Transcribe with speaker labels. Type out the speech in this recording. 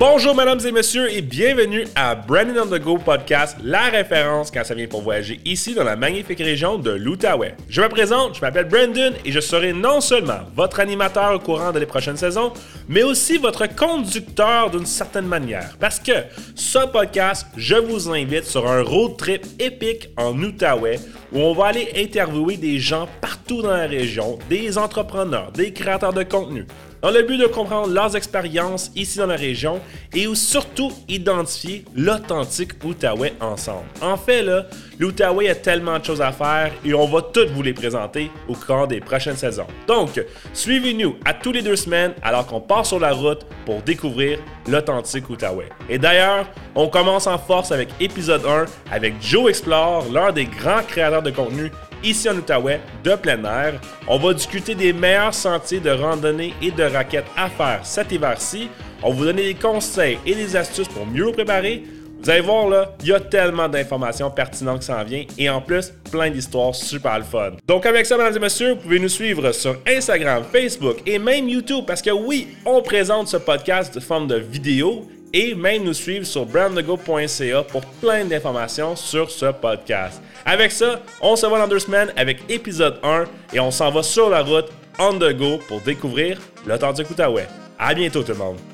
Speaker 1: Bonjour, mesdames et messieurs, et bienvenue à Brandon on the Go podcast, la référence quand ça vient pour voyager ici dans la magnifique région de l'Outaouais. Je me présente, je m'appelle Brandon et je serai non seulement votre animateur au courant de les prochaines saisons, mais aussi votre conducteur d'une certaine manière. Parce que ce podcast, je vous invite sur un road trip épique en Outaouais où on va aller interviewer des gens partout dans la région, des entrepreneurs, des créateurs de contenu dans le but de comprendre leurs expériences ici dans la région et surtout identifier l'authentique Outaouais ensemble. En fait, là, l'Outaouais a tellement de choses à faire et on va toutes vous les présenter au cours des prochaines saisons. Donc, suivez-nous à tous les deux semaines alors qu'on part sur la route pour découvrir l'authentique Outaouais. Et d'ailleurs, on commence en force avec épisode 1 avec Joe Explore, l'un des grands créateurs de contenu ici en Outaouais, de plein air. On va discuter des meilleurs sentiers de randonnée et de raquettes à faire cet hiver-ci. On va vous donner des conseils et des astuces pour mieux vous préparer. Vous allez voir, là, il y a tellement d'informations pertinentes qui s'en viennent et en plus, plein d'histoires super le fun. Donc, avec ça, mesdames et messieurs, vous pouvez nous suivre sur Instagram, Facebook et même YouTube parce que oui, on présente ce podcast de forme de vidéo et même nous suivre sur brandthego.ca pour plein d'informations sur ce podcast. Avec ça, on se voit dans deux semaines avec épisode 1 et on s'en va sur la route on the go pour découvrir l'authentique Outaouais. À bientôt tout le monde!